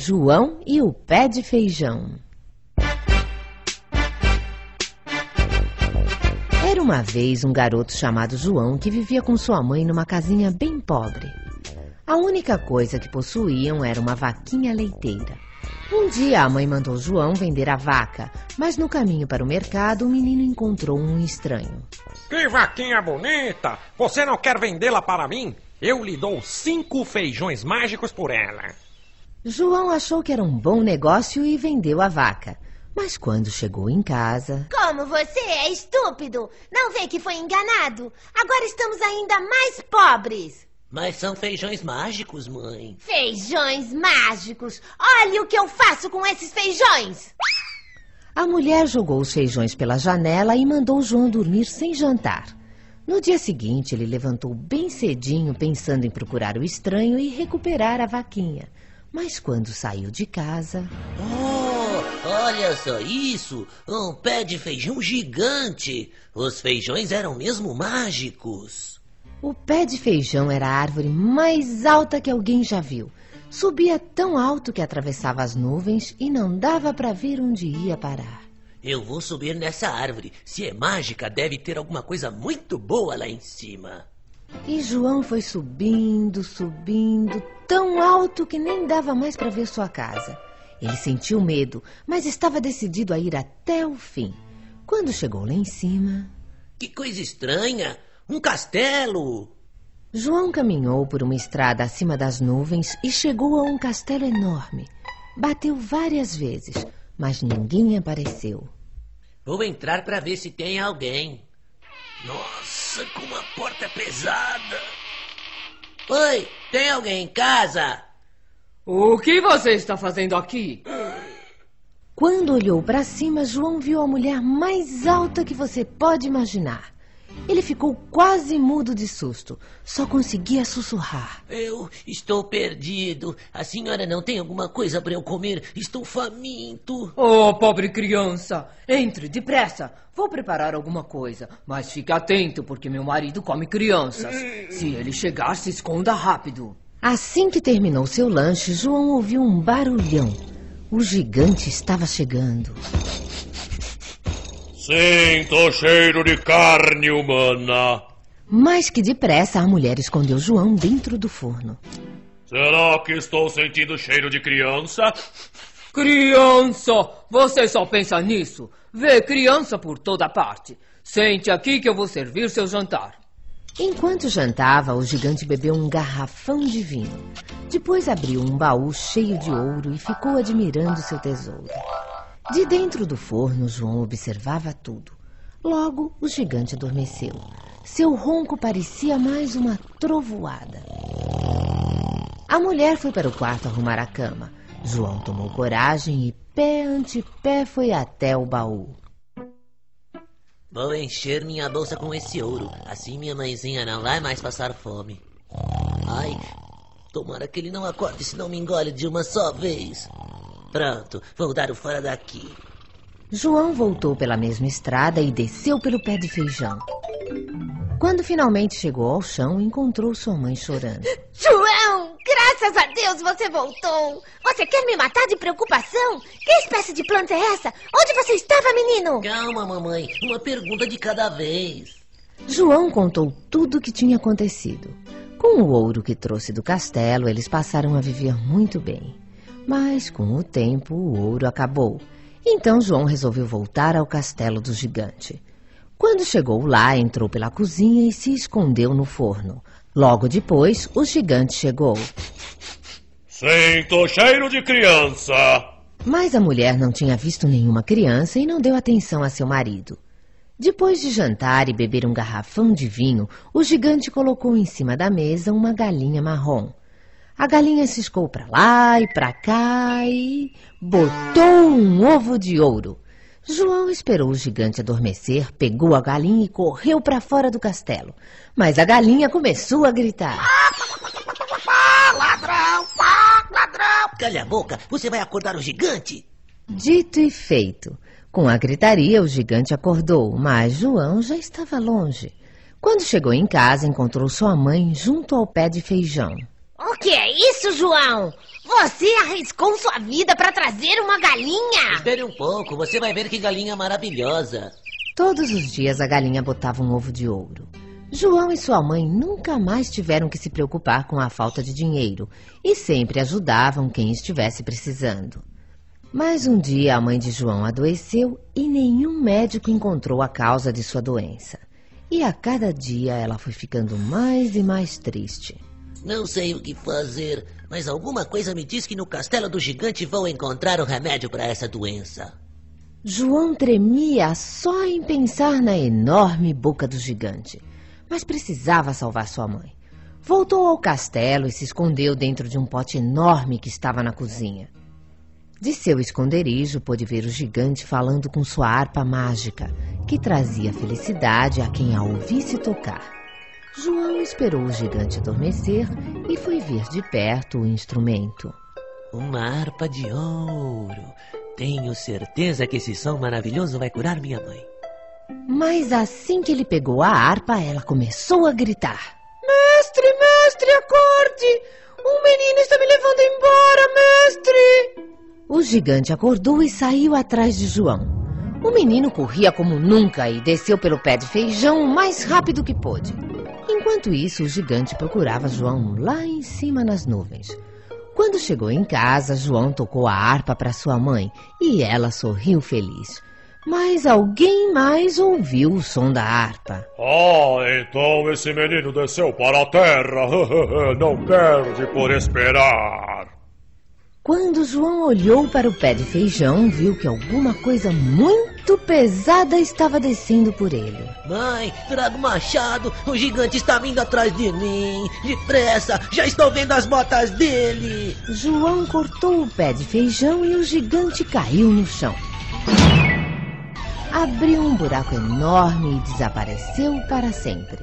João e o Pé de Feijão. Era uma vez um garoto chamado João que vivia com sua mãe numa casinha bem pobre. A única coisa que possuíam era uma vaquinha leiteira. Um dia a mãe mandou João vender a vaca, mas no caminho para o mercado o menino encontrou um estranho. Que vaquinha bonita! Você não quer vendê-la para mim? Eu lhe dou cinco feijões mágicos por ela. João achou que era um bom negócio e vendeu a vaca. Mas quando chegou em casa. Como você é estúpido! Não vê que foi enganado? Agora estamos ainda mais pobres! Mas são feijões mágicos, mãe. Feijões mágicos! Olha o que eu faço com esses feijões! A mulher jogou os feijões pela janela e mandou João dormir sem jantar. No dia seguinte, ele levantou bem cedinho, pensando em procurar o estranho e recuperar a vaquinha. Mas quando saiu de casa. Oh, olha só isso! Um pé de feijão gigante! Os feijões eram mesmo mágicos. O pé de feijão era a árvore mais alta que alguém já viu. Subia tão alto que atravessava as nuvens e não dava para ver onde ia parar. Eu vou subir nessa árvore. Se é mágica, deve ter alguma coisa muito boa lá em cima. E João foi subindo, subindo, tão alto que nem dava mais para ver sua casa. Ele sentiu medo, mas estava decidido a ir até o fim. Quando chegou lá em cima. Que coisa estranha! Um castelo! João caminhou por uma estrada acima das nuvens e chegou a um castelo enorme. Bateu várias vezes, mas ninguém apareceu. Vou entrar para ver se tem alguém. Nossa, como a porta é pesada! Oi, tem alguém em casa? O que você está fazendo aqui? Quando olhou para cima, João viu a mulher mais alta que você pode imaginar. Ele ficou quase mudo de susto. Só conseguia sussurrar. Eu estou perdido. A senhora não tem alguma coisa para eu comer? Estou faminto. Oh, pobre criança. Entre depressa. Vou preparar alguma coisa. Mas fique atento, porque meu marido come crianças. Se ele chegar, se esconda rápido. Assim que terminou seu lanche, João ouviu um barulhão. O gigante estava chegando. Sinto cheiro de carne humana. Mais que depressa, a mulher escondeu João dentro do forno. Será que estou sentindo cheiro de criança? Criança! Você só pensa nisso. Vê criança por toda parte. Sente aqui que eu vou servir seu jantar. Enquanto jantava, o gigante bebeu um garrafão de vinho. Depois abriu um baú cheio de ouro e ficou admirando seu tesouro. De dentro do forno, João observava tudo. Logo, o gigante adormeceu. Seu ronco parecia mais uma trovoada. A mulher foi para o quarto arrumar a cama. João tomou coragem e, pé ante pé, foi até o baú. Vou encher minha bolsa com esse ouro. Assim minha mãezinha não vai mais passar fome. Ai, tomara que ele não acorde se não me engole de uma só vez. Pronto, vou dar o fora daqui. João voltou pela mesma estrada e desceu pelo pé de feijão. Quando finalmente chegou ao chão, encontrou sua mãe chorando. João, graças a Deus você voltou. Você quer me matar de preocupação? Que espécie de planta é essa? Onde você estava, menino? Calma, mamãe. Uma pergunta de cada vez. João contou tudo o que tinha acontecido. Com o ouro que trouxe do castelo, eles passaram a viver muito bem. Mas com o tempo o ouro acabou. Então João resolveu voltar ao castelo do gigante. Quando chegou lá, entrou pela cozinha e se escondeu no forno. Logo depois, o gigante chegou. Sinto cheiro de criança. Mas a mulher não tinha visto nenhuma criança e não deu atenção a seu marido. Depois de jantar e beber um garrafão de vinho, o gigante colocou em cima da mesa uma galinha marrom. A galinha ciscou para lá e para cá e botou um ovo de ouro. João esperou o gigante adormecer, pegou a galinha e correu para fora do castelo. Mas a galinha começou a gritar. ladrão! ladrão! Calha a boca, você vai acordar o gigante? Dito e feito. Com a gritaria, o gigante acordou, mas João já estava longe. Quando chegou em casa, encontrou sua mãe junto ao pé de feijão. O que é isso, João? Você arriscou sua vida para trazer uma galinha? Espere um pouco, você vai ver que galinha maravilhosa. Todos os dias a galinha botava um ovo de ouro. João e sua mãe nunca mais tiveram que se preocupar com a falta de dinheiro e sempre ajudavam quem estivesse precisando. Mas um dia a mãe de João adoeceu e nenhum médico encontrou a causa de sua doença. E a cada dia ela foi ficando mais e mais triste. Não sei o que fazer, mas alguma coisa me diz que no castelo do gigante vão encontrar o remédio para essa doença. João tremia só em pensar na enorme boca do gigante, mas precisava salvar sua mãe. Voltou ao castelo e se escondeu dentro de um pote enorme que estava na cozinha. De seu esconderijo, pôde ver o gigante falando com sua harpa mágica, que trazia felicidade a quem a ouvisse tocar. João esperou o gigante adormecer e foi ver de perto o instrumento. Uma harpa de ouro. Tenho certeza que esse som maravilhoso vai curar minha mãe. Mas assim que ele pegou a harpa, ela começou a gritar. Mestre, mestre, acorde! Um menino está me levando embora, mestre! O gigante acordou e saiu atrás de João. O menino corria como nunca e desceu pelo pé de feijão o mais rápido que pôde. Enquanto isso, o gigante procurava João lá em cima nas nuvens. Quando chegou em casa, João tocou a harpa para sua mãe e ela sorriu feliz. Mas alguém mais ouviu o som da harpa. Ah, então esse menino desceu para a terra. Não perde por esperar. Quando João olhou para o pé de feijão, viu que alguma coisa muito pesada estava descendo por ele. Mãe, traga o machado. O gigante está vindo atrás de mim. Depressa, já estou vendo as botas dele. João cortou o pé de feijão e o gigante caiu no chão. Abriu um buraco enorme e desapareceu para sempre.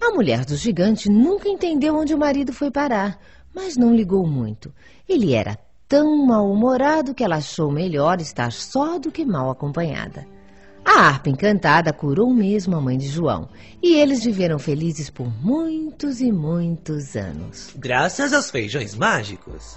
A mulher do gigante nunca entendeu onde o marido foi parar, mas não ligou muito. Ele era tão mal-humorado que ela achou melhor estar só do que mal acompanhada. A harpa encantada curou mesmo a mãe de João, e eles viveram felizes por muitos e muitos anos. Graças aos feijões mágicos.